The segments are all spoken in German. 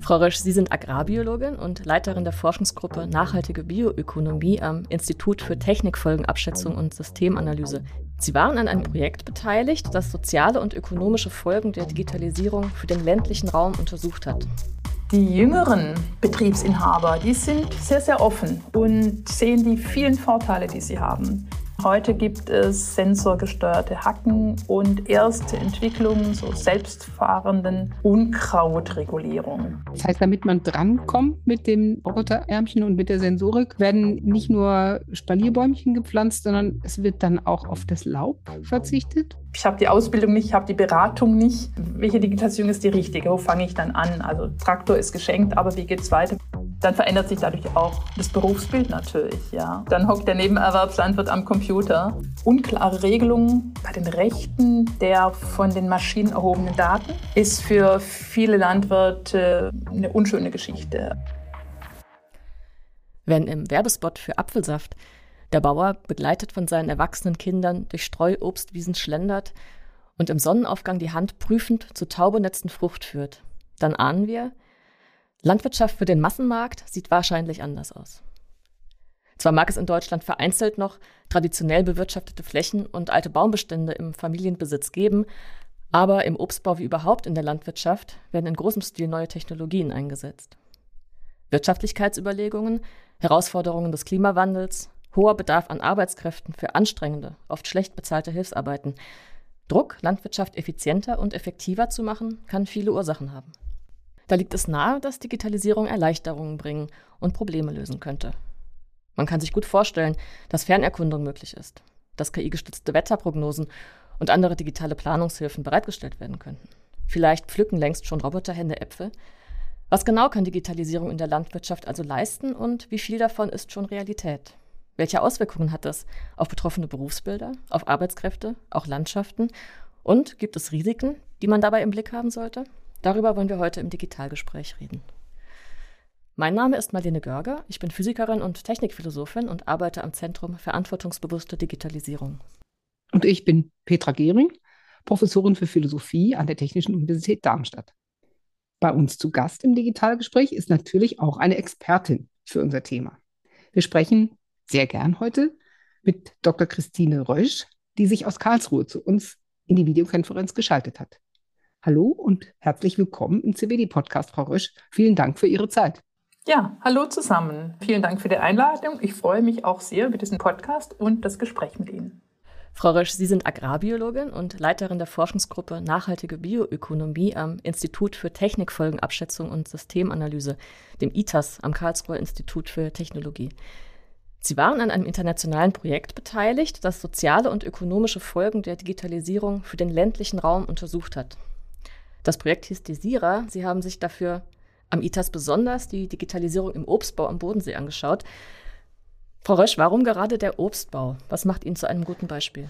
Frau Rösch, Sie sind Agrarbiologin und Leiterin der Forschungsgruppe Nachhaltige Bioökonomie am Institut für Technikfolgenabschätzung und Systemanalyse. Sie waren an einem Projekt beteiligt, das soziale und ökonomische Folgen der Digitalisierung für den ländlichen Raum untersucht hat. Die jüngeren Betriebsinhaber, die sind sehr, sehr offen und sehen die vielen Vorteile, die sie haben. Heute gibt es sensorgesteuerte Hacken und erste Entwicklungen so selbstfahrenden Unkrautregulierung. Das heißt, damit man drankommt mit dem Roboterärmchen und mit der Sensorik, werden nicht nur Spalierbäumchen gepflanzt, sondern es wird dann auch auf das Laub verzichtet. Ich habe die Ausbildung nicht, ich habe die Beratung nicht. Welche Digitalisierung ist die richtige? Wo fange ich dann an? Also Traktor ist geschenkt, aber wie geht es weiter? Dann verändert sich dadurch auch das Berufsbild natürlich. Ja. Dann hockt der Nebenerwerbslandwirt am Computer. Unklare Regelungen bei den Rechten der von den Maschinen erhobenen Daten ist für viele Landwirte eine unschöne Geschichte. Wenn im Werbespot für Apfelsaft der Bauer, begleitet von seinen erwachsenen Kindern, durch Streuobstwiesen schlendert und im Sonnenaufgang die Hand prüfend zur taubenetzten Frucht führt, dann ahnen wir, Landwirtschaft für den Massenmarkt sieht wahrscheinlich anders aus. Zwar mag es in Deutschland vereinzelt noch traditionell bewirtschaftete Flächen und alte Baumbestände im Familienbesitz geben, aber im Obstbau wie überhaupt in der Landwirtschaft werden in großem Stil neue Technologien eingesetzt. Wirtschaftlichkeitsüberlegungen, Herausforderungen des Klimawandels, hoher Bedarf an Arbeitskräften für anstrengende, oft schlecht bezahlte Hilfsarbeiten. Druck, Landwirtschaft effizienter und effektiver zu machen, kann viele Ursachen haben. Da liegt es nahe, dass Digitalisierung Erleichterungen bringen und Probleme lösen könnte. Man kann sich gut vorstellen, dass Fernerkundung möglich ist, dass KI-gestützte Wetterprognosen und andere digitale Planungshilfen bereitgestellt werden könnten. Vielleicht pflücken längst schon Roboterhände Äpfel. Was genau kann Digitalisierung in der Landwirtschaft also leisten und wie viel davon ist schon Realität? Welche Auswirkungen hat das auf betroffene Berufsbilder, auf Arbeitskräfte, auch Landschaften? Und gibt es Risiken, die man dabei im Blick haben sollte? Darüber wollen wir heute im Digitalgespräch reden. Mein Name ist Marlene Görger, ich bin Physikerin und Technikphilosophin und arbeite am Zentrum Verantwortungsbewusste Digitalisierung. Und ich bin Petra Gehring, Professorin für Philosophie an der Technischen Universität Darmstadt. Bei uns zu Gast im Digitalgespräch ist natürlich auch eine Expertin für unser Thema. Wir sprechen sehr gern heute mit Dr. Christine Rösch, die sich aus Karlsruhe zu uns in die Videokonferenz geschaltet hat. Hallo und herzlich willkommen im CWD-Podcast, Frau Rösch. Vielen Dank für Ihre Zeit. Ja, hallo zusammen. Vielen Dank für die Einladung. Ich freue mich auch sehr über diesen Podcast und das Gespräch mit Ihnen. Frau Rösch, Sie sind Agrarbiologin und Leiterin der Forschungsgruppe Nachhaltige Bioökonomie am Institut für Technikfolgenabschätzung und Systemanalyse, dem ITAS am Karlsruher Institut für Technologie. Sie waren an einem internationalen Projekt beteiligt, das soziale und ökonomische Folgen der Digitalisierung für den ländlichen Raum untersucht hat. Das Projekt hieß Desira. Sie haben sich dafür am ITAS besonders die Digitalisierung im Obstbau am Bodensee angeschaut. Frau Rösch, warum gerade der Obstbau? Was macht ihn zu einem guten Beispiel?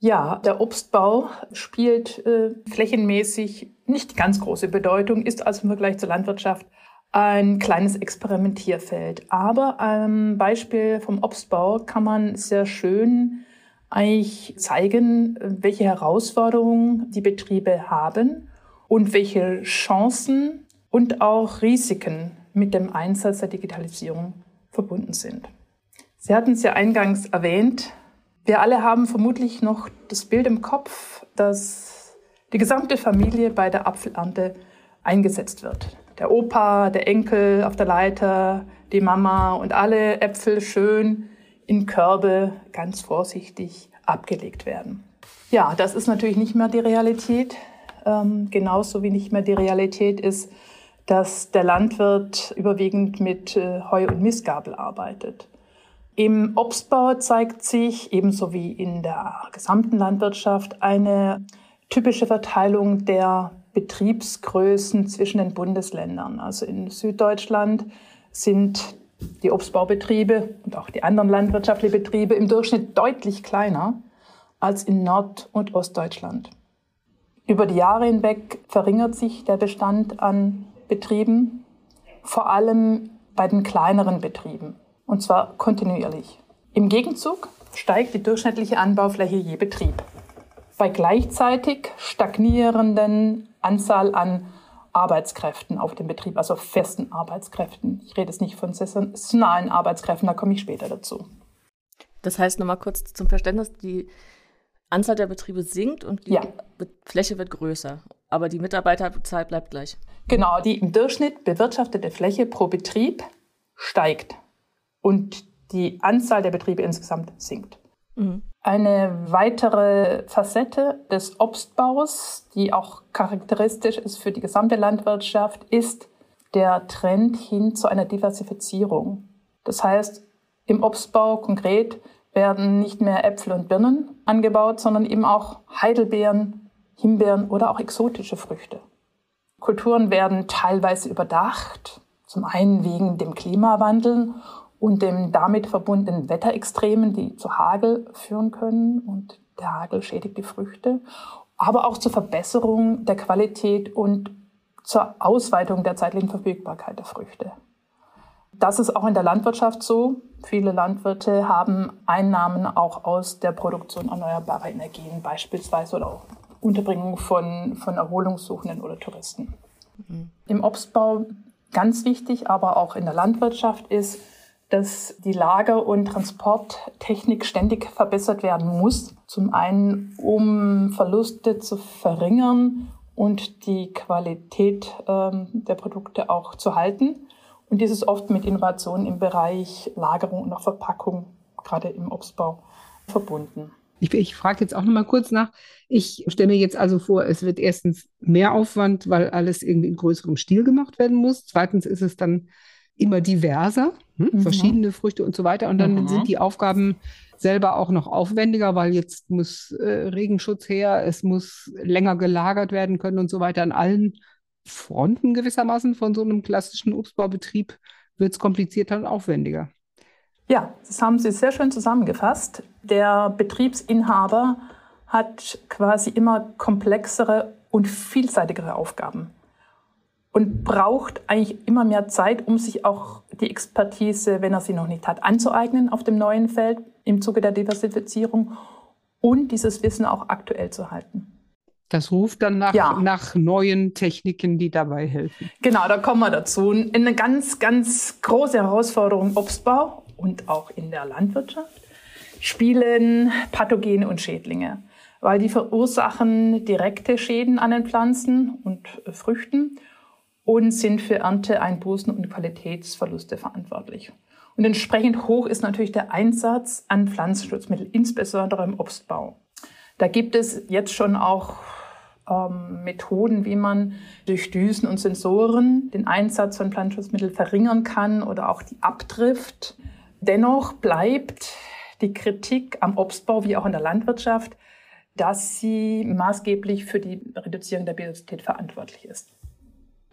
Ja, der Obstbau spielt äh, flächenmäßig nicht ganz große Bedeutung, ist also im Vergleich zur Landwirtschaft ein kleines Experimentierfeld. Aber am Beispiel vom Obstbau kann man sehr schön eigentlich zeigen, welche Herausforderungen die Betriebe haben und welche Chancen und auch Risiken mit dem Einsatz der Digitalisierung verbunden sind. Sie hatten es ja eingangs erwähnt. Wir alle haben vermutlich noch das Bild im Kopf, dass die gesamte Familie bei der Apfelernte eingesetzt wird. Der Opa, der Enkel auf der Leiter, die Mama und alle Äpfel schön in Körbe ganz vorsichtig abgelegt werden. Ja, das ist natürlich nicht mehr die Realität ähm, genauso wie nicht mehr die Realität ist, dass der Landwirt überwiegend mit äh, Heu und Mistgabel arbeitet. Im Obstbau zeigt sich, ebenso wie in der gesamten Landwirtschaft, eine typische Verteilung der Betriebsgrößen zwischen den Bundesländern. Also in Süddeutschland sind die Obstbaubetriebe und auch die anderen landwirtschaftlichen Betriebe im Durchschnitt deutlich kleiner als in Nord- und Ostdeutschland. Über die Jahre hinweg verringert sich der Bestand an Betrieben, vor allem bei den kleineren Betrieben, und zwar kontinuierlich. Im Gegenzug steigt die durchschnittliche Anbaufläche je Betrieb. Bei gleichzeitig stagnierenden Anzahl an Arbeitskräften auf dem Betrieb, also festen Arbeitskräften. Ich rede jetzt nicht von saisonalen Arbeitskräften, da komme ich später dazu. Das heißt nochmal kurz zum Verständnis, die Anzahl der Betriebe sinkt und die ja. Fläche wird größer, aber die Mitarbeiterzahl bleibt gleich. Genau, die im Durchschnitt bewirtschaftete Fläche pro Betrieb steigt und die Anzahl der Betriebe insgesamt sinkt. Mhm. Eine weitere Facette des Obstbaus, die auch charakteristisch ist für die gesamte Landwirtschaft, ist der Trend hin zu einer Diversifizierung. Das heißt, im Obstbau konkret werden nicht mehr Äpfel und Birnen angebaut, sondern eben auch Heidelbeeren, Himbeeren oder auch exotische Früchte. Kulturen werden teilweise überdacht, zum einen wegen dem Klimawandel und dem damit verbundenen Wetterextremen, die zu Hagel führen können und der Hagel schädigt die Früchte, aber auch zur Verbesserung der Qualität und zur Ausweitung der zeitlichen Verfügbarkeit der Früchte. Das ist auch in der Landwirtschaft so. Viele Landwirte haben Einnahmen auch aus der Produktion erneuerbarer Energien beispielsweise oder auch Unterbringung von, von Erholungssuchenden oder Touristen. Mhm. Im Obstbau ganz wichtig, aber auch in der Landwirtschaft ist, dass die Lager- und Transporttechnik ständig verbessert werden muss. Zum einen, um Verluste zu verringern und die Qualität ähm, der Produkte auch zu halten. Und dies ist oft mit Innovationen im Bereich Lagerung und auch Verpackung, gerade im Obstbau, verbunden. Ich, ich frage jetzt auch noch mal kurz nach. Ich stelle mir jetzt also vor, es wird erstens mehr Aufwand, weil alles irgendwie in größerem Stil gemacht werden muss. Zweitens ist es dann immer diverser, hm? mhm. verschiedene Früchte und so weiter. Und dann mhm. sind die Aufgaben selber auch noch aufwendiger, weil jetzt muss äh, Regenschutz her, es muss länger gelagert werden können und so weiter an allen Fronten gewissermaßen von so einem klassischen Obstbaubetrieb wird es komplizierter und aufwendiger. Ja, das haben Sie sehr schön zusammengefasst. Der Betriebsinhaber hat quasi immer komplexere und vielseitigere Aufgaben und braucht eigentlich immer mehr Zeit, um sich auch die Expertise, wenn er sie noch nicht hat, anzueignen auf dem neuen Feld im Zuge der Diversifizierung und dieses Wissen auch aktuell zu halten. Das ruft dann nach, ja. nach neuen Techniken, die dabei helfen. Genau, da kommen wir dazu. Eine ganz, ganz große Herausforderung im Obstbau und auch in der Landwirtschaft spielen Pathogene und Schädlinge, weil die verursachen direkte Schäden an den Pflanzen und Früchten und sind für Ernteeinbußen und Qualitätsverluste verantwortlich. Und entsprechend hoch ist natürlich der Einsatz an Pflanzenschutzmitteln, insbesondere im Obstbau. Da gibt es jetzt schon auch ähm, Methoden, wie man durch Düsen und Sensoren den Einsatz von Pflanzenschutzmitteln verringern kann oder auch die Abdrift. Dennoch bleibt die Kritik am Obstbau wie auch in der Landwirtschaft, dass sie maßgeblich für die Reduzierung der Biodiversität verantwortlich ist.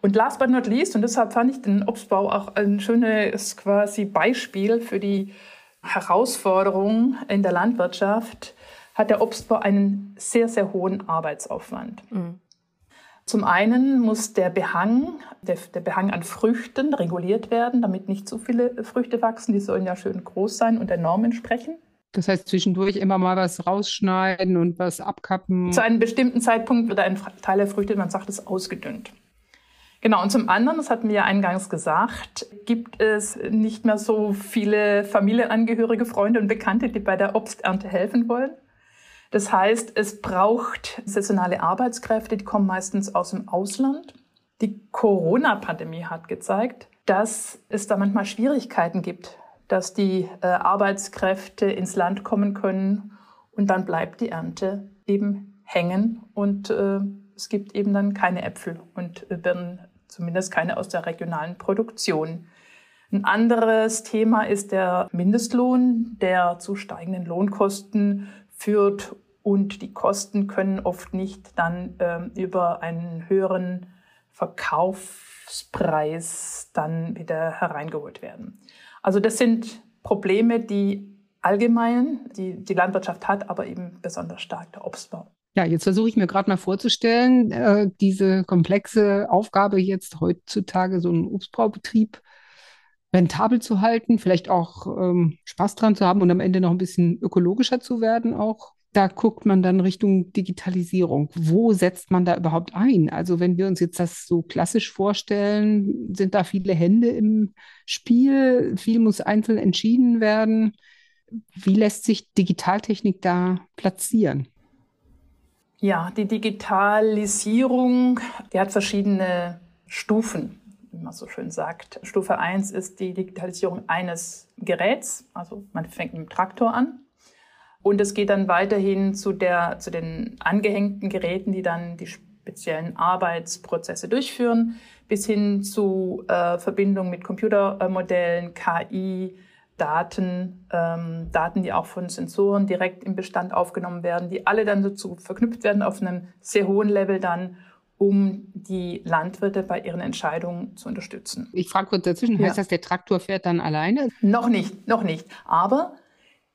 Und last but not least, und deshalb fand ich den Obstbau auch ein schönes quasi Beispiel für die Herausforderungen in der Landwirtschaft, hat der Obstbau einen sehr, sehr hohen Arbeitsaufwand. Mhm. Zum einen muss der Behang, der, der, Behang an Früchten reguliert werden, damit nicht zu viele Früchte wachsen. Die sollen ja schön groß sein und der Norm entsprechen. Das heißt, zwischendurch immer mal was rausschneiden und was abkappen. Zu einem bestimmten Zeitpunkt wird ein Teil der Früchte, man sagt es, ausgedünnt. Genau, und zum anderen, das hatten wir ja eingangs gesagt, gibt es nicht mehr so viele Familienangehörige, Freunde und Bekannte, die bei der Obsternte helfen wollen. Das heißt, es braucht saisonale Arbeitskräfte, die kommen meistens aus dem Ausland. Die Corona-Pandemie hat gezeigt, dass es da manchmal Schwierigkeiten gibt, dass die äh, Arbeitskräfte ins Land kommen können und dann bleibt die Ernte eben hängen und äh, es gibt eben dann keine Äpfel und äh, Birnen, zumindest keine aus der regionalen Produktion. Ein anderes Thema ist der Mindestlohn, der zu steigenden Lohnkosten führt und die Kosten können oft nicht dann ähm, über einen höheren Verkaufspreis dann wieder hereingeholt werden. Also das sind Probleme, die allgemein die, die Landwirtschaft hat, aber eben besonders stark der Obstbau. Ja, jetzt versuche ich mir gerade mal vorzustellen, äh, diese komplexe Aufgabe jetzt heutzutage so einen Obstbaubetrieb rentabel zu halten, vielleicht auch ähm, Spaß dran zu haben und am Ende noch ein bisschen ökologischer zu werden auch. Da guckt man dann Richtung Digitalisierung. Wo setzt man da überhaupt ein? Also wenn wir uns jetzt das so klassisch vorstellen, sind da viele Hände im Spiel, viel muss einzeln entschieden werden. Wie lässt sich Digitaltechnik da platzieren? Ja, die Digitalisierung, die hat verschiedene Stufen, wie man so schön sagt. Stufe 1 ist die Digitalisierung eines Geräts, also man fängt mit dem Traktor an und es geht dann weiterhin zu, der, zu den angehängten Geräten, die dann die speziellen Arbeitsprozesse durchführen, bis hin zu äh, Verbindung mit Computermodellen, KI, Daten, ähm, Daten, die auch von Sensoren direkt im Bestand aufgenommen werden, die alle dann dazu verknüpft werden auf einem sehr hohen Level dann, um die Landwirte bei ihren Entscheidungen zu unterstützen. Ich frage kurz dazwischen, heißt das, der Traktor fährt dann alleine? Noch nicht, noch nicht. Aber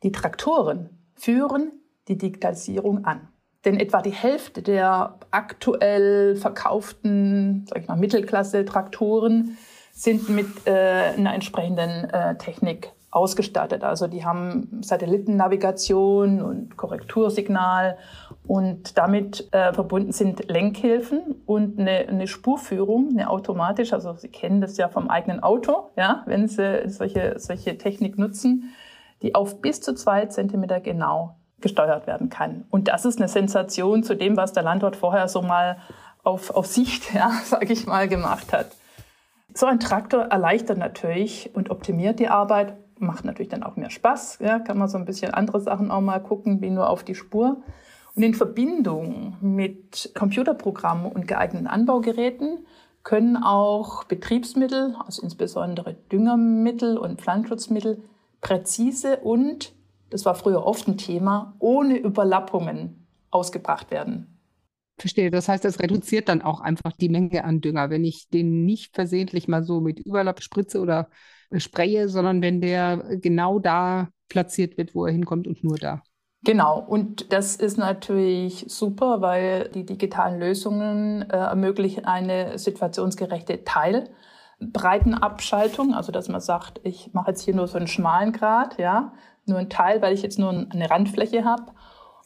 die Traktoren führen die Digitalisierung an. Denn etwa die Hälfte der aktuell verkauften sag ich mal, Mittelklasse-Traktoren sind mit äh, einer entsprechenden äh, Technik ausgestattet. Also die haben Satellitennavigation und Korrektursignal und damit äh, verbunden sind Lenkhilfen und eine, eine Spurführung, eine automatisch. Also Sie kennen das ja vom eigenen Auto, ja, wenn Sie solche, solche Technik nutzen die auf bis zu zwei Zentimeter genau gesteuert werden kann. Und das ist eine Sensation zu dem, was der Landwirt vorher so mal auf, auf Sicht, ja, sage ich mal, gemacht hat. So ein Traktor erleichtert natürlich und optimiert die Arbeit, macht natürlich dann auch mehr Spaß. Ja, kann man so ein bisschen andere Sachen auch mal gucken, wie nur auf die Spur. Und in Verbindung mit Computerprogrammen und geeigneten Anbaugeräten können auch Betriebsmittel, also insbesondere Düngermittel und Pflanzenschutzmittel, präzise und, das war früher oft ein Thema, ohne Überlappungen ausgebracht werden. Verstehe. Das heißt, das reduziert dann auch einfach die Menge an Dünger. Wenn ich den nicht versehentlich mal so mit Überlapp spritze oder spreche, sondern wenn der genau da platziert wird, wo er hinkommt und nur da. Genau, und das ist natürlich super, weil die digitalen Lösungen äh, ermöglichen eine situationsgerechte Teil- Breitenabschaltung, also dass man sagt, ich mache jetzt hier nur so einen schmalen Grad, ja, nur einen Teil, weil ich jetzt nur eine Randfläche habe.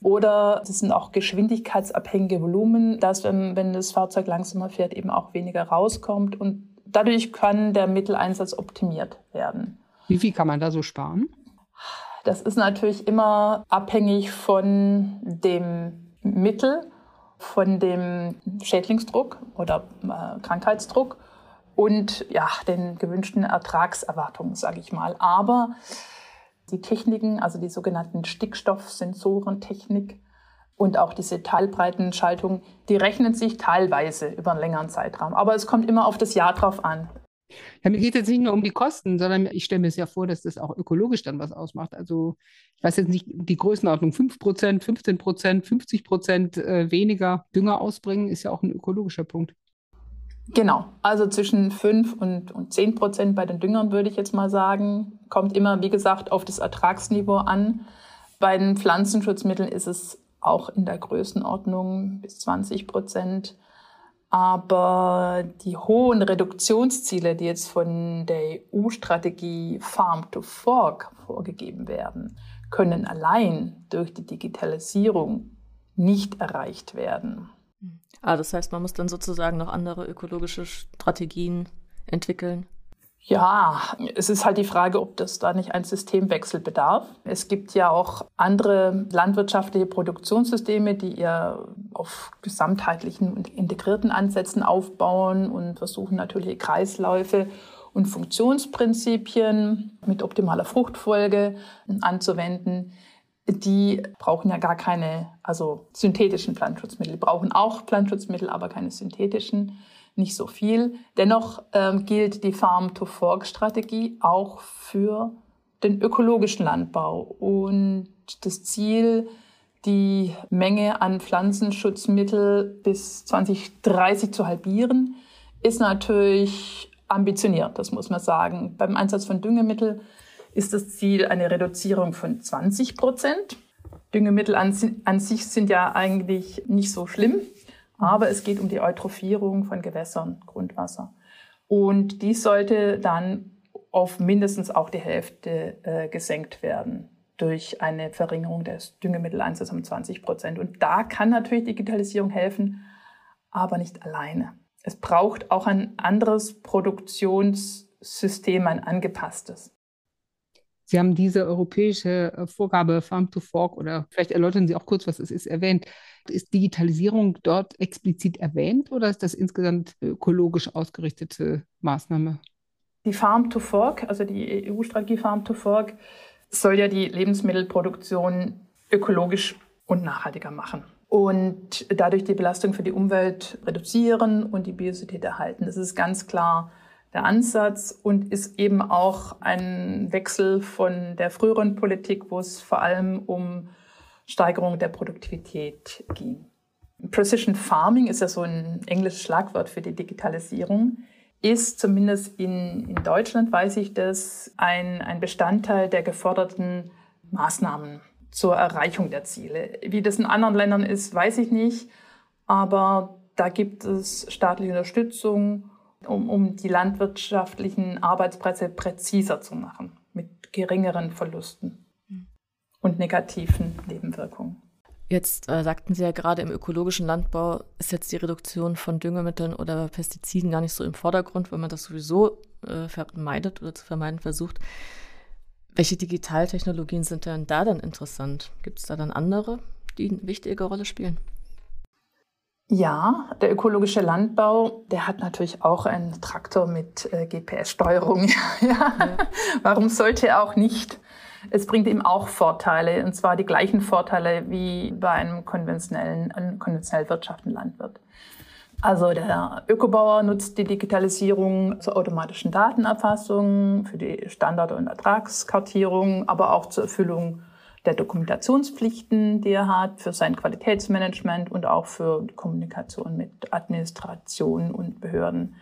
Oder es sind auch geschwindigkeitsabhängige Volumen, dass wenn, wenn das Fahrzeug langsamer fährt, eben auch weniger rauskommt. Und dadurch kann der Mitteleinsatz optimiert werden. Wie viel kann man da so sparen? Das ist natürlich immer abhängig von dem Mittel, von dem Schädlingsdruck oder äh, Krankheitsdruck und ja, den gewünschten Ertragserwartungen, sage ich mal. Aber die Techniken, also die sogenannten Stickstoffsensorentechnik und auch diese Teilbreitenschaltung, die rechnen sich teilweise über einen längeren Zeitraum. Aber es kommt immer auf das Jahr drauf an. Ja, mir geht es jetzt nicht nur um die Kosten, sondern ich stelle mir es ja vor, dass das auch ökologisch dann was ausmacht. Also ich weiß jetzt nicht, die Größenordnung 5% 15% 50% äh, weniger Dünger ausbringen, ist ja auch ein ökologischer Punkt. Genau, also zwischen 5 und, und 10 Prozent bei den Düngern würde ich jetzt mal sagen. Kommt immer, wie gesagt, auf das Ertragsniveau an. Bei den Pflanzenschutzmitteln ist es auch in der Größenordnung bis 20 Prozent. Aber die hohen Reduktionsziele, die jetzt von der EU-Strategie Farm to Fork vorgegeben werden, können allein durch die Digitalisierung nicht erreicht werden. Ah, das heißt, man muss dann sozusagen noch andere ökologische Strategien entwickeln. Ja, es ist halt die Frage, ob das da nicht ein Systemwechsel bedarf. Es gibt ja auch andere landwirtschaftliche Produktionssysteme, die eher auf gesamtheitlichen und integrierten Ansätzen aufbauen und versuchen natürlich Kreisläufe und Funktionsprinzipien mit optimaler Fruchtfolge anzuwenden die brauchen ja gar keine, also synthetischen Pflanzenschutzmittel. Die brauchen auch Pflanzenschutzmittel, aber keine synthetischen, nicht so viel. Dennoch ähm, gilt die Farm-to-Fork-Strategie auch für den ökologischen Landbau. Und das Ziel, die Menge an Pflanzenschutzmittel bis 2030 zu halbieren, ist natürlich ambitioniert, das muss man sagen. Beim Einsatz von Düngemittel ist das Ziel eine Reduzierung von 20 Prozent. Düngemittel an, an, sich sind ja eigentlich nicht so schlimm, aber es geht um die Eutrophierung von Gewässern, Grundwasser. Und dies sollte dann auf mindestens auch die Hälfte äh, gesenkt werden. durch eine Verringerung des Düngemitteleinsatzes um 20 Prozent. Und da kann natürlich Digitalisierung helfen, aber nicht alleine. Es braucht auch ein anderes Produktionssystem, ein angepasstes. Sie haben diese europäische äh, Vorgabe Farm to Fork oder vielleicht erläutern Sie auch kurz, was es ist, erwähnt. Ist Digitalisierung dort explizit erwähnt oder ist das insgesamt ökologisch ausgerichtete Maßnahme? Die Farm to Fork, also die EU-Strategie Farm to Fork, soll ja die Lebensmittelproduktion ökologisch und nachhaltiger machen und dadurch die Belastung für die Umwelt reduzieren und die Biosität erhalten. Das ist ganz klar der Ansatz und ist eben auch ein Wechsel von der früheren Politik, wo es vor allem um Steigerung der Produktivität ging. Precision Farming ist ja so ein englisches Schlagwort für die Digitalisierung, ist zumindest in, in Deutschland, weiß ich das, ein, ein Bestandteil der geforderten Maßnahmen zur Erreichung der Ziele. Wie das in anderen Ländern ist, weiß ich nicht. Aber da gibt es staatliche Unterstützung, um, um die landwirtschaftlichen Arbeitsplätze präziser zu machen, mit geringeren Verlusten und negativen Nebenwirkungen. Jetzt äh, sagten Sie ja gerade, im ökologischen Landbau ist jetzt die Reduktion von Düngemitteln oder Pestiziden gar nicht so im Vordergrund, weil man das sowieso äh, vermeidet oder zu vermeiden versucht. Welche Digitaltechnologien sind denn da dann interessant? Gibt es da dann andere, die eine wichtige Rolle spielen? Ja, der ökologische Landbau, der hat natürlich auch einen Traktor mit äh, GPS-Steuerung. ja. ja. Warum sollte er auch nicht? Es bringt ihm auch Vorteile, und zwar die gleichen Vorteile wie bei einem konventionellen, konventionell wirtschaftenden Landwirt. Also der Ökobauer nutzt die Digitalisierung zur automatischen Datenerfassung, für die Standard- und Ertragskartierung, aber auch zur Erfüllung der Dokumentationspflichten, die er hat, für sein Qualitätsmanagement und auch für Kommunikation mit Administration und Behörden.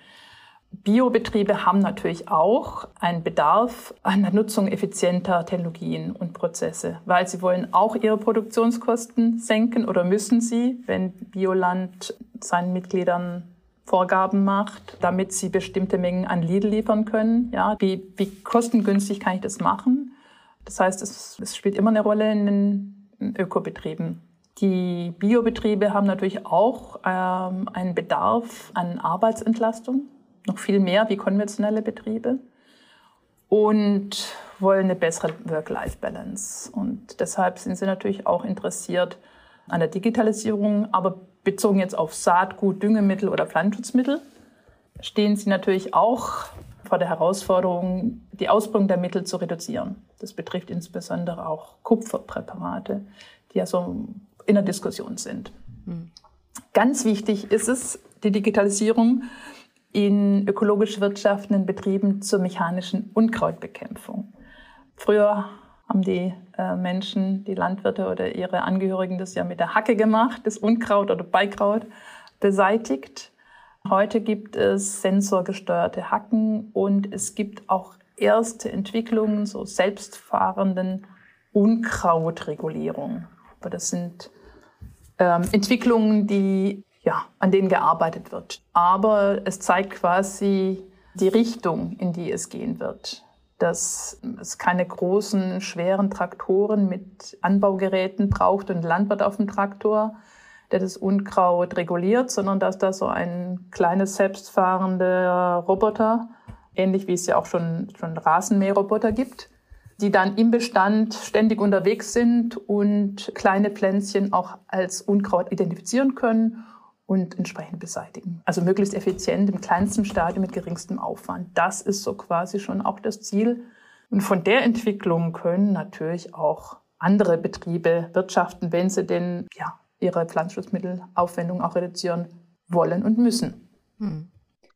Biobetriebe haben natürlich auch einen Bedarf an der Nutzung effizienter Technologien und Prozesse, weil sie wollen auch ihre Produktionskosten senken oder müssen sie, wenn Bioland seinen Mitgliedern Vorgaben macht, damit sie bestimmte Mengen an Lidl liefern können. Ja, wie, wie kostengünstig kann ich das machen? Das heißt, es, es spielt immer eine Rolle in den Ökobetrieben. Die Biobetriebe haben natürlich auch ähm, einen Bedarf an Arbeitsentlastung noch viel mehr wie konventionelle Betriebe und wollen eine bessere Work-Life-Balance. Und deshalb sind sie natürlich auch interessiert an der Digitalisierung, aber bezogen jetzt auf Saatgut, Düngemittel oder Pflanzenschutzmittel stehen sie natürlich auch vor der Herausforderung, die Ausbringung der Mittel zu reduzieren. Das betrifft insbesondere auch Kupferpräparate, die ja so in der Diskussion sind. Mhm. Ganz wichtig ist es, die Digitalisierung in ökologisch wirtschaftenden Betrieben zur mechanischen Unkrautbekämpfung. Früher haben die äh, Menschen, die Landwirte oder ihre Angehörigen das ja mit der Hacke gemacht, das Unkraut oder Beikraut beseitigt. Heute gibt es sensorgesteuerte Hacken und es gibt auch erste Entwicklungen so selbstfahrenden Unkrautregulierung. Aber das sind ähm, Entwicklungen, die ja, an denen gearbeitet wird. Aber es zeigt quasi die Richtung, in die es gehen wird. Dass es keine großen, schweren Traktoren mit Anbaugeräten braucht und Landwirt auf dem Traktor, der das Unkraut reguliert, sondern dass da so ein kleines selbstfahrender Roboter, ähnlich wie es ja auch schon, schon Rasenmäherroboter gibt, die dann im Bestand ständig unterwegs sind und kleine Pflänzchen auch als Unkraut identifizieren können und entsprechend beseitigen. Also möglichst effizient im kleinsten Stadium mit geringstem Aufwand. Das ist so quasi schon auch das Ziel. Und von der Entwicklung können natürlich auch andere Betriebe wirtschaften, wenn sie denn ja, ihre Pflanzenschutzmittelaufwendung auch reduzieren wollen und müssen. Hm.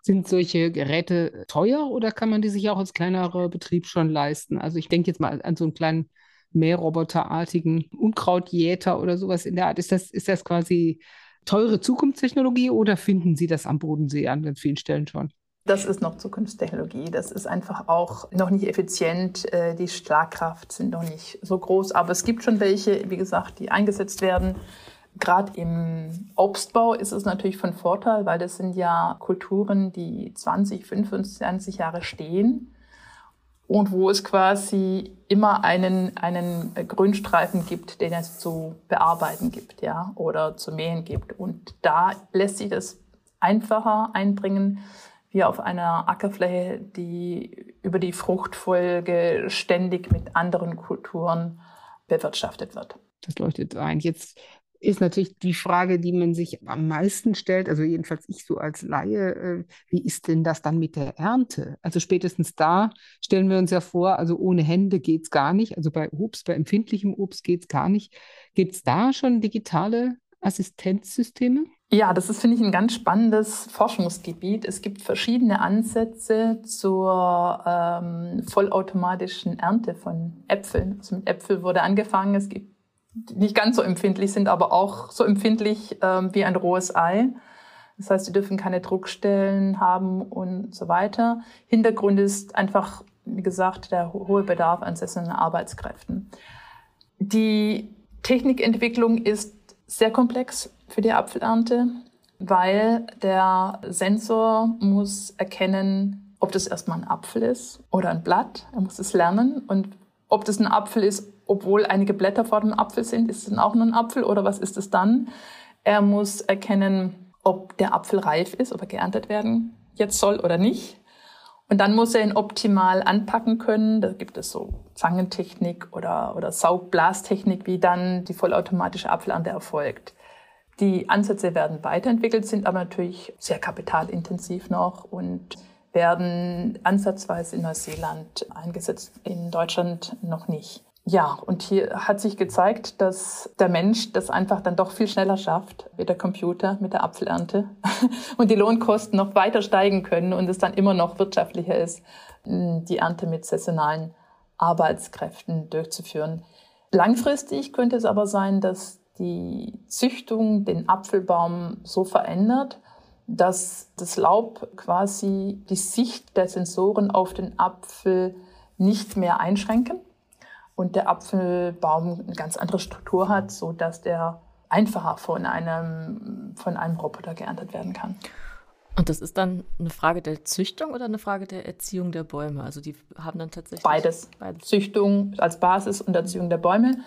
Sind solche Geräte teuer oder kann man die sich auch als kleinerer Betrieb schon leisten? Also ich denke jetzt mal an so einen kleinen Mähroboterartigen Unkrautjäter oder sowas in der Art. Ist das, ist das quasi teure Zukunftstechnologie oder finden Sie das am Bodensee an ganz vielen Stellen schon? Das ist noch Zukunftstechnologie. Das ist einfach auch noch nicht effizient. Äh, die Schlagkraft sind noch nicht so groß. Aber es gibt schon welche, wie gesagt, die eingesetzt werden. Gerade im Obstbau ist es natürlich von Vorteil, weil das sind ja Kulturen, die 20, 25 Jahre stehen. und wo es quasi immer einen, einen Grünstreifen gibt, den es zu bearbeiten gibt, ja, oder zu mähen gibt. Und da lässt sich das einfacher einbringen, wie auf einer Ackerfläche, die über die Fruchtfolge ständig mit anderen Kulturen bewirtschaftet wird. Das leuchtet ein. Jetzt ist natürlich die Frage, die man sich am meisten stellt, also jedenfalls ich so als Laie, äh, wie ist denn das dann mit der Ernte? Also spätestens da stellen wir uns ja vor, also ohne Hände geht es gar nicht, also bei Obst, bei empfindlichem Obst geht es gar nicht. Gibt es da schon digitale Assistenzsysteme? Ja, das ist, finde ich, ein ganz spannendes Forschungsgebiet. Es gibt verschiedene Ansätze zur ähm, vollautomatischen Ernte von Äpfeln. Also mit Äpfel wurde angefangen. Es gibt nicht ganz so empfindlich sind, aber auch so empfindlich ähm, wie ein rohes Ei. Das heißt, sie dürfen keine Druckstellen haben und so weiter. Hintergrund ist einfach, wie gesagt, der hohe Bedarf an saisonalen Arbeitskräften. Die Technikentwicklung ist sehr komplex für die Apfelernte, weil der Sensor muss erkennen, ob das erstmal ein Apfel ist oder ein Blatt. Er muss es lernen und ob das ein Apfel ist, obwohl einige Blätter vor dem Apfel sind, ist es dann auch nur ein Apfel oder was ist es dann? Er muss erkennen, ob der Apfel reif ist, ob er geerntet werden jetzt soll oder nicht. Und dann muss er ihn optimal anpacken können. Da gibt es so Zangentechnik oder, oder Saugblastechnik, wie dann die vollautomatische Apfelernte erfolgt. Die Ansätze werden weiterentwickelt, sind aber natürlich sehr kapitalintensiv noch und werden ansatzweise in Neuseeland eingesetzt, in Deutschland noch nicht. Ja, und hier hat sich gezeigt, dass der Mensch das einfach dann doch viel schneller schafft, wie der Computer mit der Apfelernte und die Lohnkosten noch weiter steigen können und es dann immer noch wirtschaftlicher ist, die Ernte mit saisonalen Arbeitskräften durchzuführen. Langfristig könnte es aber sein, dass die Züchtung den Apfelbaum so verändert, dass das Laub quasi die Sicht der Sensoren auf den Apfel nicht mehr einschränken und der Apfelbaum eine ganz andere Struktur hat, so dass der einfacher von einem, von einem Roboter geerntet werden kann. Und das ist dann eine Frage der Züchtung oder eine Frage der Erziehung der Bäume? Also die haben dann tatsächlich beides. beides. Züchtung als Basis und Erziehung der Bäume.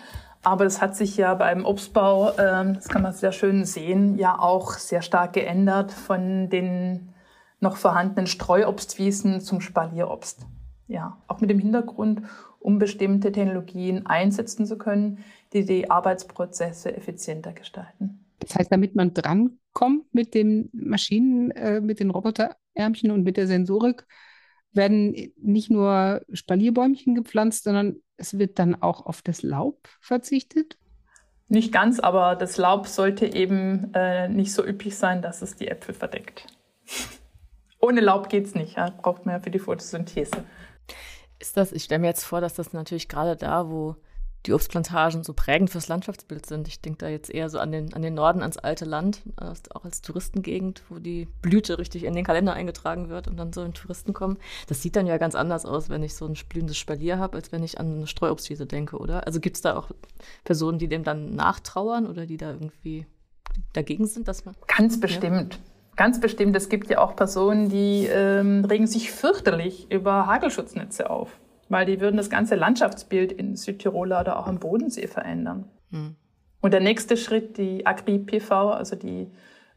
Aber das hat sich ja beim Obstbau, ähm, das kann man sehr schön sehen, ja auch sehr stark geändert von den noch vorhandenen Streuobstwiesen zum Spalierobst. Ja, auch mit dem Hintergrund, um bestimmte Technologien einsetzen zu können, die die Arbeitsprozesse effizienter gestalten. Das heißt, damit man drankommt mit den Maschinen, äh, mit den Roboterärmchen und mit der Sensorik, werden nicht nur Spalierbäumchen gepflanzt, sondern es wird dann auch auf das Laub verzichtet? Nicht ganz, aber das Laub sollte eben äh, nicht so üppig sein, dass es die Äpfel verdeckt. Ohne Laub geht es nicht, ja? braucht man ja für die Photosynthese. Ist das, ich stelle mir jetzt vor, dass das natürlich gerade da, wo die Obstplantagen so prägend fürs Landschaftsbild sind. Ich denke da jetzt eher so an den, an den Norden, ans alte Land, auch als Touristengegend, wo die Blüte richtig in den Kalender eingetragen wird und dann so in Touristen kommen. Das sieht dann ja ganz anders aus, wenn ich so ein blühendes Spalier habe, als wenn ich an eine Streuobstwiese denke, oder? Also gibt es da auch Personen, die dem dann nachtrauern oder die da irgendwie dagegen sind, dass man. Ganz bestimmt. Ganz bestimmt. Es gibt ja auch Personen, die ähm, regen sich fürchterlich über Hagelschutznetze auf weil die würden das ganze Landschaftsbild in Südtirol oder auch am Bodensee verändern. Mhm. Und der nächste Schritt, die Agri-PV, also die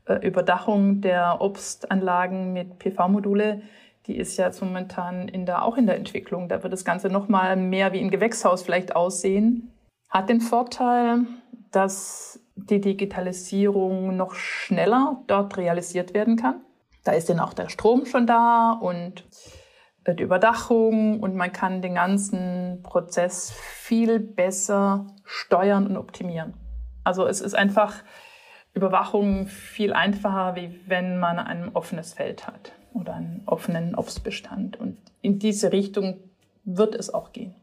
äh, Überdachung der Obstanlagen mit PV-Module, die ist ja jetzt momentan in der, auch in der Entwicklung. Da wird das Ganze noch mal mehr wie ein Gewächshaus vielleicht aussehen. Hat den Vorteil, dass die Digitalisierung noch schneller dort realisiert werden kann. Da ist dann auch der Strom schon da und die Überdachung und man kann den ganzen Prozess viel besser steuern und optimieren. Also es ist einfach Überwachung viel einfacher, wie wenn man ein offenes Feld hat oder einen offenen Obstbestand. Und in diese Richtung wird es auch gehen.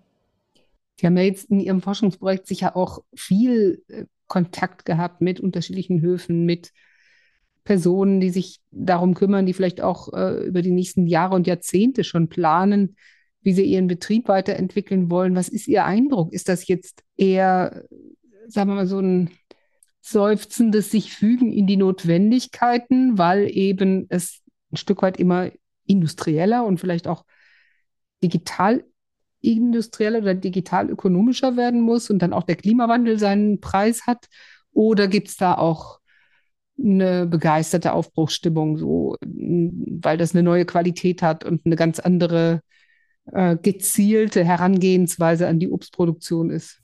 Sie haben ja jetzt in Ihrem Forschungsprojekt sicher auch viel äh, Kontakt gehabt mit unterschiedlichen Höfen, mit Personen, die sich darum kümmern, die vielleicht auch äh, über die nächsten Jahre und Jahrzehnte schon planen, wie sie ihren Betrieb weiterentwickeln wollen. Was ist Ihr Eindruck? Ist das jetzt eher, sagen wir mal, so ein seufzendes sich fügen in die Notwendigkeiten, weil eben es ein Stück weit immer industrieller und vielleicht auch digital industriell oder digital ökonomischer werden muss und dann auch der Klimawandel seinen Preis hat? Oder gibt es da auch eine begeisterte Aufbruchsstimmung, so, weil das eine neue Qualität hat und eine ganz andere äh, gezielte Herangehensweise an die Obstproduktion ist?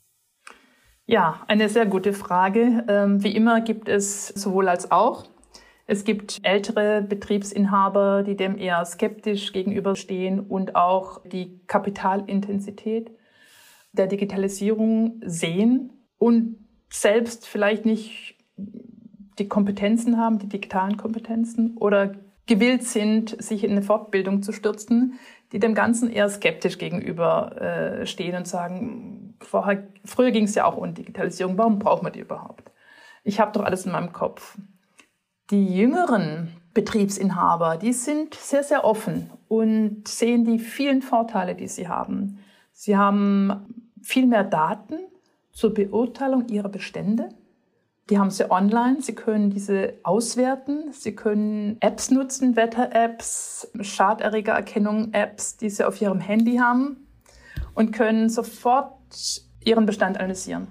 Ja, eine sehr gute Frage. Ähm, wie immer gibt es sowohl als auch. Es gibt ältere Betriebsinhaber, die dem eher skeptisch gegenüberstehen und auch die Kapitalintensität der Digitalisierung sehen und selbst vielleicht nicht die Kompetenzen haben, die digitalen Kompetenzen oder gewillt sind, sich in eine Fortbildung zu stürzen, die dem Ganzen eher skeptisch gegenüber äh, und sagen, vorher, früher ging es ja auch um Digitalisierung, warum braucht man die überhaupt? Ich habe doch alles in meinem Kopf. Die jüngeren Betriebsinhaber, die sind sehr, sehr offen und sehen die vielen Vorteile, die sie haben. Sie haben viel mehr Daten zur Beurteilung ihrer Bestände. Die haben sie online, sie können diese auswerten, sie können Apps nutzen, Wetter-Apps, Schaderregererkennung-Apps, die sie auf ihrem Handy haben und können sofort ihren Bestand analysieren.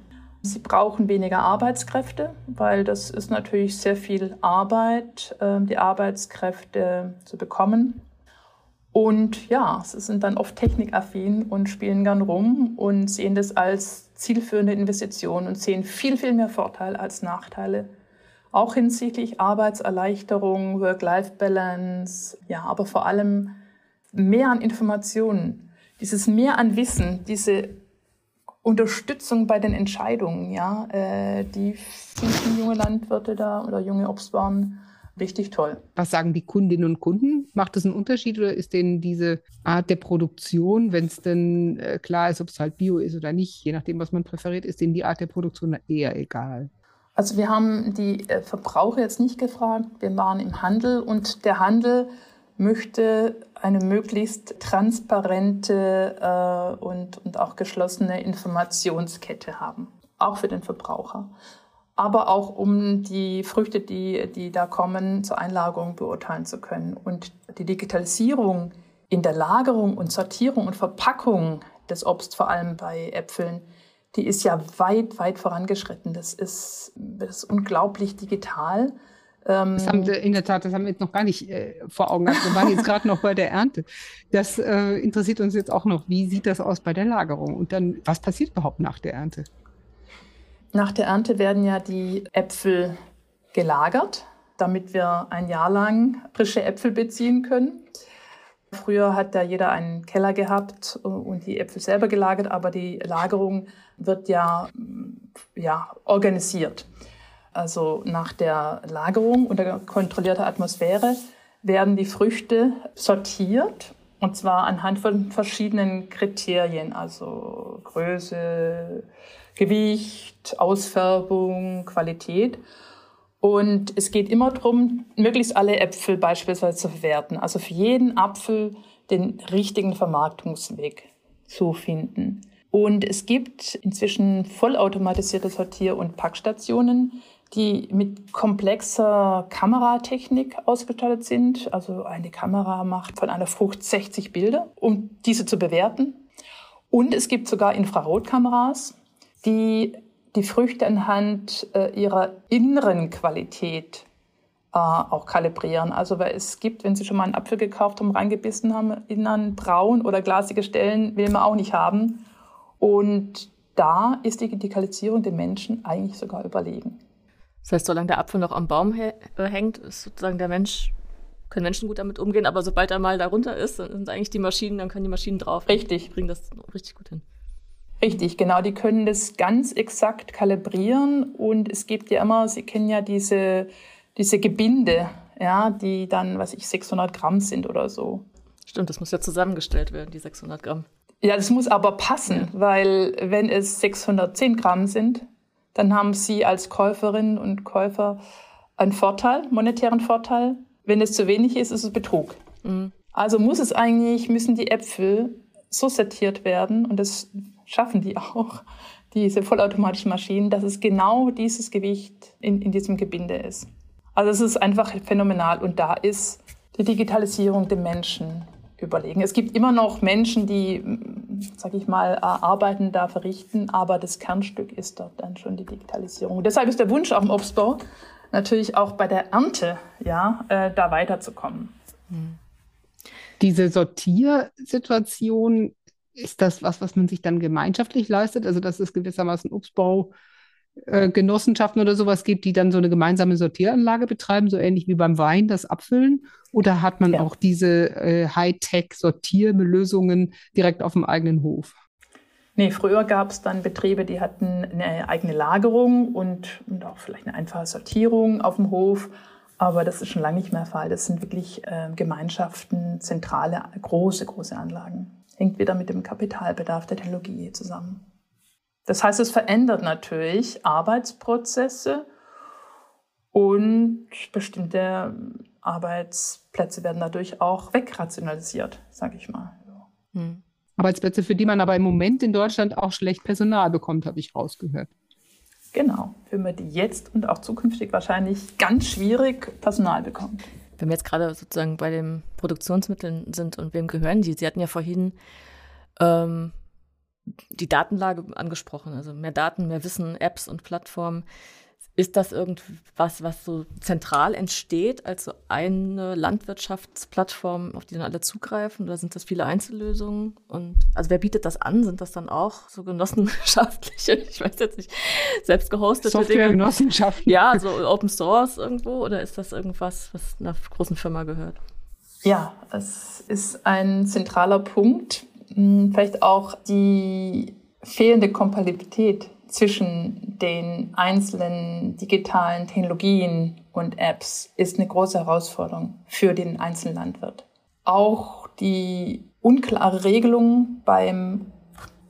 Sie brauchen weniger Arbeitskräfte, weil das ist natürlich sehr viel Arbeit, ähm, die Arbeitskräfte zu bekommen. Und ja, sie sind dann oft technikaffin und spielen gern rum und sehen das als zielführende Investition und sehen viel, viel mehr Vorteile als Nachteile. Auch hinsichtlich Arbeitserleichterung, Work-Life-Balance, ja, aber vor allem mehr an Informationen, dieses mehr an Wissen, diese Unterstützung bei den Entscheidungen, ja, äh, die finden junge Landwirte da oder junge Obstbauern richtig toll. Was sagen die Kundinnen und Kunden? Macht das einen Unterschied oder ist denen diese Art der Produktion, wenn es denn äh, klar ist, ob es halt Bio ist oder nicht, je nachdem, was man präferiert, ist denen die Art der Produktion eher egal? Also wir haben die äh, Verbraucher jetzt nicht gefragt, wir waren im Handel und der Handel möchte eine möglichst transparente äh, und, und auch geschlossene Informationskette haben, auch für den Verbraucher aber auch um die Früchte, die, die da kommen, zur Einlagerung beurteilen zu können. Und die Digitalisierung in der Lagerung und Sortierung und Verpackung des Obst, vor allem bei Äpfeln, die ist ja weit, weit vorangeschritten. Das ist, das ist unglaublich digital. Ähm, das haben wir, in der Tat, das haben wir jetzt noch gar nicht äh, vor Augen gehabt. Wir waren jetzt gerade noch bei der Ernte. Das äh, interessiert uns jetzt auch noch. Wie sieht das aus bei der Lagerung? Und dann, was passiert überhaupt nach der Ernte? Nach der Ernte werden ja die Äpfel gelagert, damit wir ein Jahr lang frische Äpfel beziehen können. Früher hat da jeder einen Keller gehabt und die Äpfel selber gelagert, aber die Lagerung wird ja, ja organisiert. Also nach der Lagerung unter kontrollierter Atmosphäre werden die Früchte sortiert und zwar anhand von verschiedenen Kriterien, also Größe, Gewicht, Ausfärbung, Qualität. Und es geht immer darum, möglichst alle Äpfel beispielsweise zu verwerten. Also für jeden Apfel den richtigen Vermarktungsweg zu finden. Und es gibt inzwischen vollautomatisierte Sortier- und Packstationen, die mit komplexer Kameratechnik ausgestattet sind. Also eine Kamera macht von einer Frucht 60 Bilder, um diese zu bewerten. Und es gibt sogar Infrarotkameras, die die Früchte anhand äh, ihrer inneren Qualität äh, auch kalibrieren. Also weil es gibt, wenn Sie schon mal einen Apfel gekauft haben, reingebissen haben, innen braun oder glasige Stellen will man auch nicht haben. Und da ist die Digitalisierung den Menschen eigentlich sogar überlegen. Das heißt, solange der Apfel noch am Baum hängt, ist sozusagen der Mensch, können Menschen gut damit umgehen, aber sobald er mal darunter ist, dann sind eigentlich die Maschinen, dann können die Maschinen drauf. Richtig. Bringen das richtig gut hin. Richtig, genau. Die können das ganz exakt kalibrieren und es gibt ja immer, Sie kennen ja diese, diese Gebinde, ja, die dann, was ich, 600 Gramm sind oder so. Stimmt, das muss ja zusammengestellt werden, die 600 Gramm. Ja, das muss aber passen, ja. weil wenn es 610 Gramm sind, dann haben Sie als Käuferin und Käufer einen Vorteil, monetären Vorteil. Wenn es zu wenig ist, ist es Betrug. Mhm. Also muss es eigentlich, müssen die Äpfel so sortiert werden und das schaffen die auch, diese vollautomatischen Maschinen, dass es genau dieses Gewicht in, in diesem Gebinde ist. Also es ist einfach phänomenal und da ist die Digitalisierung dem Menschen überlegen. Es gibt immer noch Menschen, die sag ich mal, Arbeiten da verrichten, aber das Kernstück ist dort dann schon die Digitalisierung. Deshalb ist der Wunsch auch im Obstbau natürlich auch bei der Ernte, ja, äh, da weiterzukommen. Diese Sortiersituation, ist das was, was man sich dann gemeinschaftlich leistet? Also, dass es gewissermaßen Obstbau äh, Genossenschaften oder sowas gibt, die dann so eine gemeinsame Sortieranlage betreiben, so ähnlich wie beim Wein das Abfüllen? Oder hat man ja. auch diese äh, Hightech-Sortierlösungen direkt auf dem eigenen Hof? Nee, früher gab es dann Betriebe, die hatten eine eigene Lagerung und, und, auch vielleicht eine einfache Sortierung auf dem Hof. Aber das ist schon lange nicht mehr der Fall. Das sind wirklich äh, Gemeinschaften, zentrale, große, große Anlagen. Hängt wieder mit dem Kapitalbedarf der Technologie zusammen. Das heißt, es verändert natürlich Arbeitsprozesse und bestimmte Arbeitsplätze werden dadurch auch wegrationalisiert, sage ich mal. Hm. Arbeitsplätze, für die man aber im Moment in Deutschland auch schlecht Personal bekommt, habe ich rausgehört. Genau, für man die jetzt und auch zukünftig wahrscheinlich ganz schwierig Personal bekommt. Wenn wir jetzt gerade sozusagen bei den Produktionsmitteln sind und wem gehören die? Sie hatten ja vorhin ähm, die Datenlage angesprochen, also mehr Daten, mehr Wissen, Apps und Plattformen. Ist das irgendwas, was so zentral entsteht, also eine Landwirtschaftsplattform, auf die dann alle zugreifen? Oder sind das viele Einzellösungen? Und also wer bietet das an? Sind das dann auch so genossenschaftliche, ich weiß jetzt nicht, selbst gehostete Software-Genossenschaften? Ja, so Open Source irgendwo? Oder ist das irgendwas, was einer großen Firma gehört? Ja, es ist ein zentraler Punkt. Hm, vielleicht auch die fehlende Kompatibilität zwischen den einzelnen digitalen Technologien und Apps ist eine große Herausforderung für den einzelnen Landwirt. Auch die unklare Regelung beim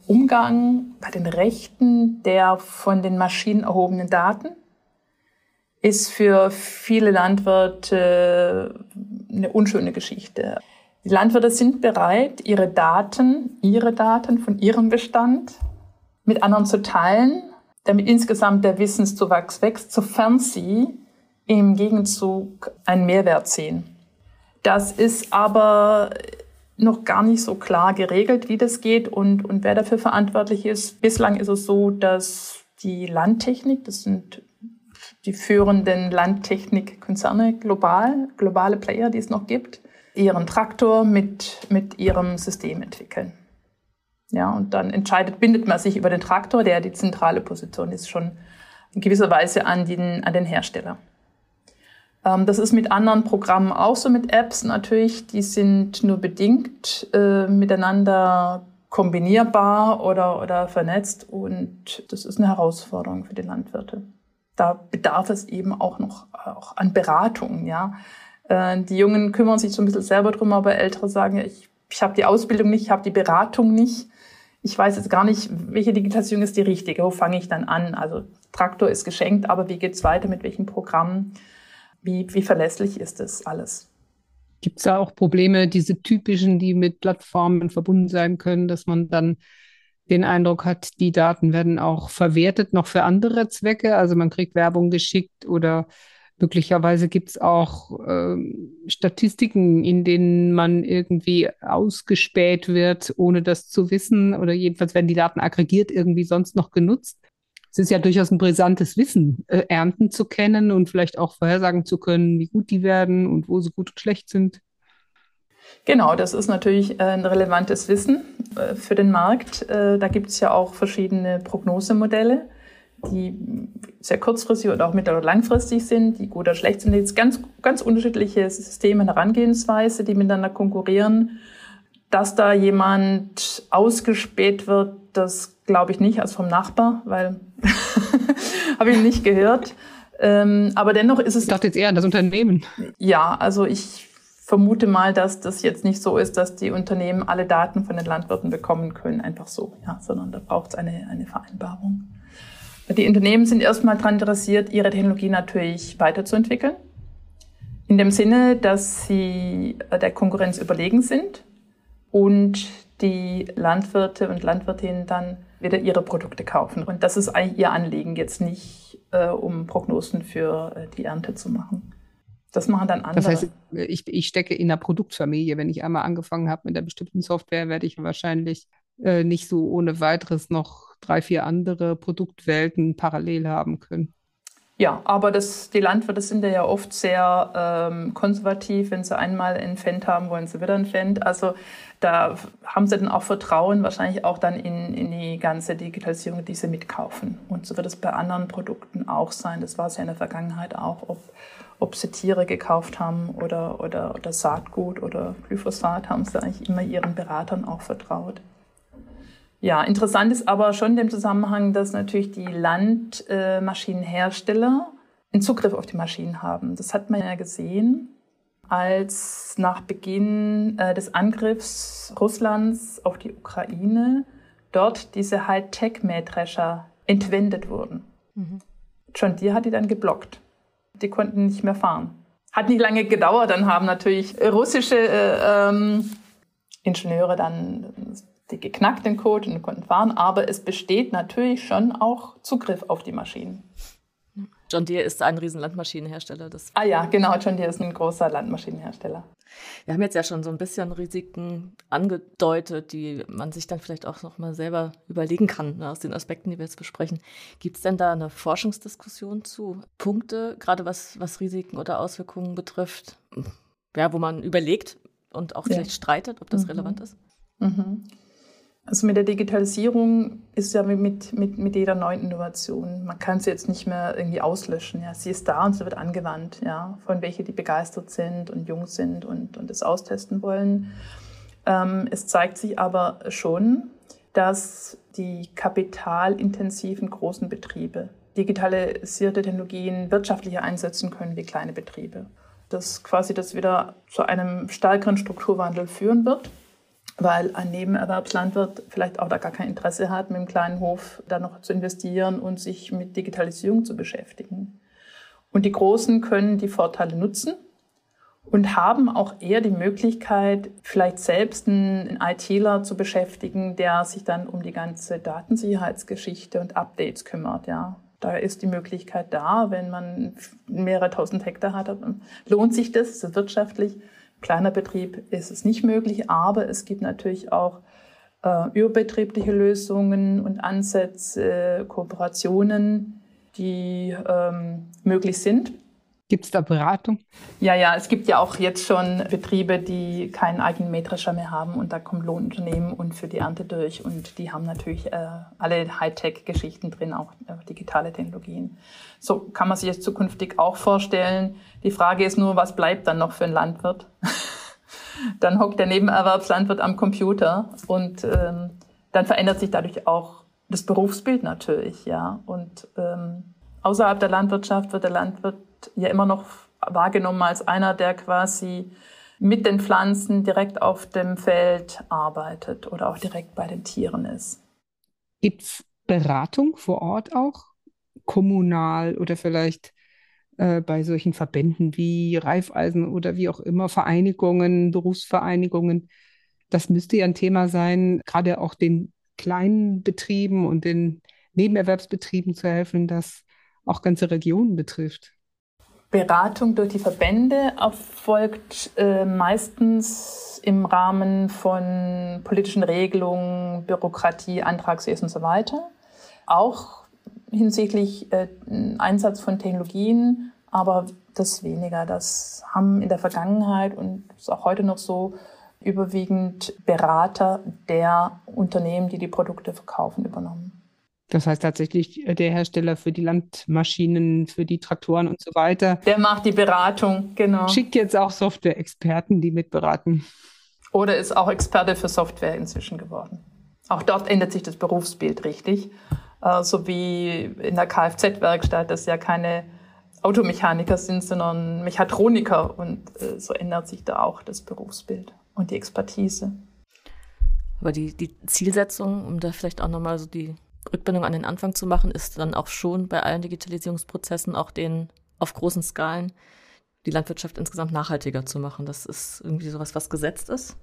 Umgang, bei den Rechten der von den Maschinen erhobenen Daten ist für viele Landwirte eine unschöne Geschichte. Die Landwirte sind bereit, ihre Daten, ihre Daten von ihrem Bestand mit anderen zu teilen, damit insgesamt der Wissenszuwachs wächst, sofern sie im Gegenzug einen Mehrwert sehen. Das ist aber noch gar nicht so klar geregelt, wie das geht und, und wer dafür verantwortlich ist. Bislang ist es so, dass die Landtechnik, das sind die führenden Landtechnikkonzerne global, globale Player, die es noch gibt, ihren Traktor mit, mit ihrem System entwickeln. Ja, und dann entscheidet, bindet man sich über den Traktor, der die zentrale Position ist, schon in gewisser Weise an den, an den Hersteller. Ähm, das ist mit anderen Programmen auch so, mit Apps natürlich. Die sind nur bedingt äh, miteinander kombinierbar oder, oder vernetzt und das ist eine Herausforderung für die Landwirte. Da bedarf es eben auch noch auch an Beratung, ja. Äh, die Jungen kümmern sich so ein bisschen selber drum, aber Ältere sagen, ich, ich habe die Ausbildung nicht, ich habe die Beratung nicht ich weiß jetzt gar nicht, welche Digitalisierung ist die richtige, wo fange ich dann an? Also Traktor ist geschenkt, aber wie geht es weiter, mit welchen Programmen? Wie, wie verlässlich ist das alles? Gibt es da auch Probleme, diese typischen, die mit Plattformen verbunden sein können, dass man dann den Eindruck hat, die Daten werden auch verwertet noch für andere Zwecke? Also man kriegt Werbung geschickt oder Möglicherweise gibt es auch ähm, Statistiken, in denen man irgendwie ausgespäht wird, ohne das zu wissen. Oder jedenfalls werden die Daten aggregiert irgendwie sonst noch genutzt. Es ist ja durchaus ein brisantes Wissen, äh, Ernten zu kennen und vielleicht auch vorhersagen zu können, wie gut die werden und wo sie gut und schlecht sind. Genau, das ist natürlich äh, ein relevantes Wissen äh, für den Markt. Äh, da gibt es ja auch verschiedene Prognosemodelle die sehr kurzfristig oder auch mittel- oder langfristig sind, die gut oder schlecht sind. Jetzt ganz, ganz unterschiedliche Systeme, Herangehensweise, die miteinander konkurrieren. Dass da jemand ausgespäht wird, das glaube ich nicht, als vom Nachbar, weil habe ich nicht gehört. Ähm, aber dennoch ist es. Ich dachte jetzt eher an das Unternehmen. Ja, also ich vermute mal, dass das jetzt nicht so ist, dass die Unternehmen alle Daten von den Landwirten bekommen können, einfach so, ja, sondern da braucht es eine, eine Vereinbarung. Die Unternehmen sind erstmal daran interessiert, ihre Technologie natürlich weiterzuentwickeln. In dem Sinne, dass sie der Konkurrenz überlegen sind und die Landwirte und Landwirtinnen dann wieder ihre Produkte kaufen. Und das ist eigentlich ihr Anliegen, jetzt nicht äh, um Prognosen für äh, die Ernte zu machen. Das machen dann andere. Das heißt, ich, ich stecke in einer Produktfamilie. Wenn ich einmal angefangen habe mit einer bestimmten Software, werde ich wahrscheinlich äh, nicht so ohne weiteres noch drei, vier andere Produktwelten parallel haben können. Ja, aber das, die Landwirte sind ja oft sehr ähm, konservativ. Wenn sie einmal einen Fendt haben, wollen sie wieder einen Fendt. Also da haben sie dann auch Vertrauen wahrscheinlich auch dann in, in die ganze Digitalisierung, die sie mitkaufen. Und so wird es bei anderen Produkten auch sein. Das war es ja in der Vergangenheit auch, ob, ob sie Tiere gekauft haben oder, oder, oder Saatgut oder Glyphosat, haben sie eigentlich immer ihren Beratern auch vertraut. Ja, interessant ist aber schon in dem Zusammenhang, dass natürlich die Landmaschinenhersteller einen Zugriff auf die Maschinen haben. Das hat man ja gesehen, als nach Beginn äh, des Angriffs Russlands auf die Ukraine dort diese Hightech-Mähdrescher entwendet wurden. Mhm. John Deere hat die dann geblockt. Die konnten nicht mehr fahren. Hat nicht lange gedauert, dann haben natürlich russische äh, ähm, Ingenieure dann die geknackt den Code und konnten fahren, aber es besteht natürlich schon auch Zugriff auf die Maschinen. John Deere ist ein riesen Landmaschinenhersteller. Das ah ja, genau, John Deere ist ein großer Landmaschinenhersteller. Wir haben jetzt ja schon so ein bisschen Risiken angedeutet, die man sich dann vielleicht auch noch mal selber überlegen kann, ne, aus den Aspekten, die wir jetzt besprechen. Gibt es denn da eine Forschungsdiskussion zu Punkte, gerade was, was Risiken oder Auswirkungen betrifft, ja, wo man überlegt und auch vielleicht ja. streitet, ob das mhm. relevant ist? Mhm. Also mit der Digitalisierung ist ja mit, mit, mit jeder neuen Innovation. Man kann sie jetzt nicht mehr irgendwie auslöschen. Ja. Sie ist da und sie wird angewandt, ja, von welchen, die begeistert sind und jung sind und, und es austesten wollen. Ähm, es zeigt sich aber schon, dass die kapitalintensiven großen Betriebe digitalisierte Technologien wirtschaftlicher einsetzen können wie kleine Betriebe. Dass quasi das wieder zu einem stärkeren Strukturwandel führen wird weil ein Nebenerwerbslandwirt vielleicht auch da gar kein Interesse hat, mit einem kleinen Hof da noch zu investieren und sich mit Digitalisierung zu beschäftigen. Und die Großen können die Vorteile nutzen und haben auch eher die Möglichkeit, vielleicht selbst einen ITler zu beschäftigen, der sich dann um die ganze Datensicherheitsgeschichte und Updates kümmert. Ja, da ist die Möglichkeit da, wenn man mehrere tausend Hektar hat, lohnt sich das, ist das wirtschaftlich kleiner Betrieb ist es nicht möglich, aber es gibt natürlich auch äh, überbetriebliche Lösungen und Ansätze, Kooperationen, die ähm, möglich sind. Gibt es da Beratung? Ja, ja, es gibt ja auch jetzt schon Betriebe, die keinen eigenen Mähdrescher mehr haben und da kommen Lohnunternehmen und für die Ernte durch und die haben natürlich äh, alle Hightech-Geschichten drin, auch äh, digitale Technologien. So kann man sich es zukünftig auch vorstellen. Die Frage ist nur, was bleibt dann noch für ein Landwirt? dann hockt der Nebenerwerbslandwirt am Computer und ähm, dann verändert sich dadurch auch das Berufsbild natürlich, ja. Und ähm, außerhalb der Landwirtschaft wird der Landwirt ja immer noch wahrgenommen als einer, der quasi mit den Pflanzen direkt auf dem Feld arbeitet oder auch direkt bei den Tieren ist. Gibt es Beratung vor Ort auch? Kommunal oder vielleicht äh, bei solchen Verbänden wie Raiffeisen oder wie auch immer, Vereinigungen, Berufsvereinigungen? Das müsste ja ein Thema sein, gerade auch den kleinen Betrieben und den Nebenerwerbsbetrieben zu helfen, das auch ganze Regionen betrifft. Beratung durch die Verbände erfolgt äh, meistens im Rahmen von politischen Regelungen, Bürokratie, Antragswesen und so weiter. Auch hinsichtlich äh, Einsatz von Technologien, aber das weniger. Das haben in der Vergangenheit und ist auch heute noch so überwiegend Berater der Unternehmen, die die Produkte verkaufen, übernommen. Das heißt tatsächlich äh, der Hersteller für die Landmaschinen, für die Traktoren und so weiter. Der macht die Beratung, genau. Schickt jetzt auch Software-Experten, die mitberaten. Oder ist auch Experte für Software inzwischen geworden. Auch dort ändert sich das Berufsbild richtig. Äh, so wie in der Kfz-Werkstatt, das ja keine Automechaniker sind, sondern Mechatroniker. Und äh, so ändert sich da auch das Berufsbild und die Expertise. Aber die, die Zielsetzung, um da vielleicht auch nochmal so die Rückbindung an den Anfang zu machen, ist dann auch schon bei allen Digitalisierungsprozessen, auch den auf großen Skalen, die Landwirtschaft insgesamt nachhaltiger zu machen. Das ist irgendwie sowas, was gesetzt ist.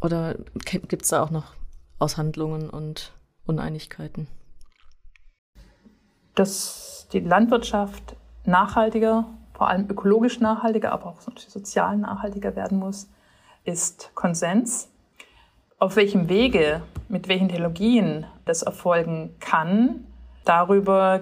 Oder gibt es da auch noch Aushandlungen und Uneinigkeiten? Dass die Landwirtschaft nachhaltiger, vor allem ökologisch nachhaltiger, aber auch sozial nachhaltiger werden muss, ist Konsens. Auf welchem Wege, mit welchen Technologien das erfolgen kann, darüber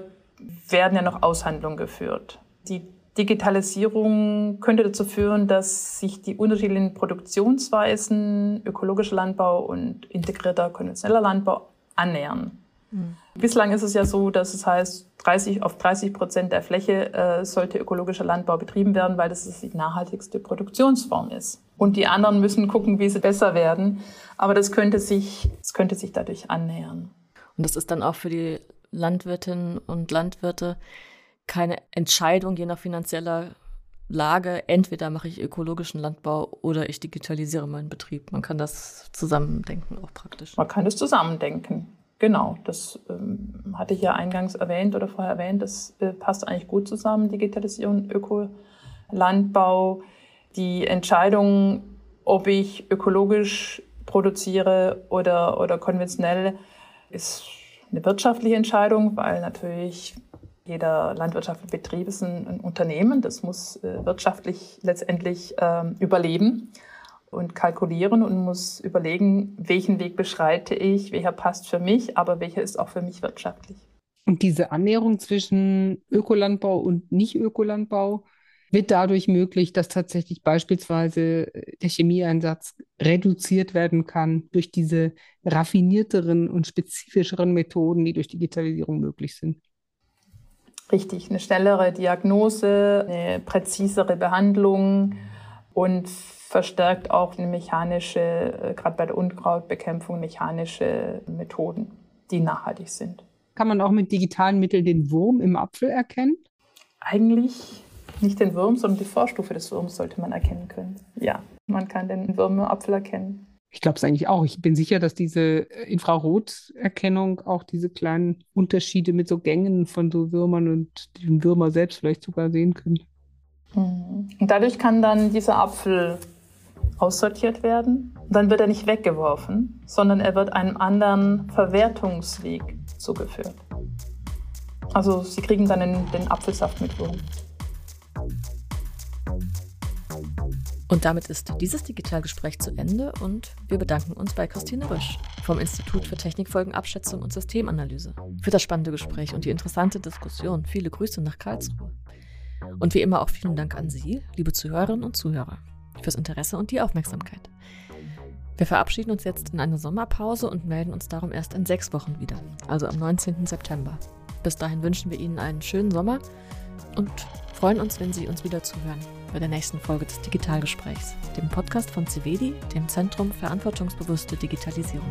werden ja noch Aushandlungen geführt. Die Digitalisierung könnte dazu führen, dass sich die unterschiedlichen Produktionsweisen, ökologischer Landbau und integrierter konventioneller Landbau annähern. Mhm. Bislang ist es ja so, dass es heißt, 30, auf 30 Prozent der Fläche äh, sollte ökologischer Landbau betrieben werden, weil das die nachhaltigste Produktionsform ist. Und die anderen müssen gucken, wie sie besser werden. Aber das könnte sich, das könnte sich dadurch annähern. Und das ist dann auch für die Landwirtinnen und Landwirte keine Entscheidung je nach finanzieller Lage. Entweder mache ich ökologischen Landbau oder ich digitalisiere meinen Betrieb. Man kann das zusammendenken auch praktisch. Man kann das zusammendenken. Genau, das ähm, hatte ich ja eingangs erwähnt oder vorher erwähnt. Das äh, passt eigentlich gut zusammen, Digitalisierung, Ökolandbau. Die Entscheidung, ob ich ökologisch produziere oder, oder konventionell, ist eine wirtschaftliche Entscheidung, weil natürlich jeder landwirtschaftliche Betrieb ist ein, ein Unternehmen, das muss äh, wirtschaftlich letztendlich ähm, überleben und kalkulieren und muss überlegen, welchen Weg beschreite ich, welcher passt für mich, aber welcher ist auch für mich wirtschaftlich. Und diese Annäherung zwischen Ökolandbau und Nicht-Ökolandbau wird dadurch möglich, dass tatsächlich beispielsweise der Chemieeinsatz reduziert werden kann durch diese raffinierteren und spezifischeren Methoden, die durch Digitalisierung möglich sind. Richtig, eine schnellere Diagnose, eine präzisere Behandlung und verstärkt auch eine mechanische, äh, gerade bei der Unkrautbekämpfung, mechanische Methoden, die nachhaltig sind. Kann man auch mit digitalen Mitteln den Wurm im Apfel erkennen? Eigentlich nicht den Wurm, sondern die Vorstufe des Wurms sollte man erkennen können. Ja, man kann den Wurm im Apfel erkennen. Ich glaube es eigentlich auch. Ich bin sicher, dass diese äh, Infraroterkennung auch diese kleinen Unterschiede mit so Gängen von so Würmern und den Würmer selbst vielleicht sogar sehen können. Mhm. Und dadurch kann dann dieser Apfel aussortiert werden. Dann wird er nicht weggeworfen, sondern er wird einem anderen Verwertungsweg zugeführt. Also Sie kriegen dann den, den Apfelsaft mit Wurm. Und damit ist dieses Digitalgespräch zu Ende und wir bedanken uns bei Christine Rösch vom Institut für Technikfolgenabschätzung und Systemanalyse für das spannende Gespräch und die interessante Diskussion. Viele Grüße nach Karlsruhe. Und wie immer auch vielen Dank an Sie, liebe Zuhörerinnen und Zuhörer, fürs Interesse und die Aufmerksamkeit. Wir verabschieden uns jetzt in eine Sommerpause und melden uns darum erst in sechs Wochen wieder, also am 19. September. Bis dahin wünschen wir Ihnen einen schönen Sommer und freuen uns, wenn Sie uns wieder zuhören bei der nächsten Folge des Digitalgesprächs, dem Podcast von CVEDI, dem Zentrum Verantwortungsbewusste Digitalisierung.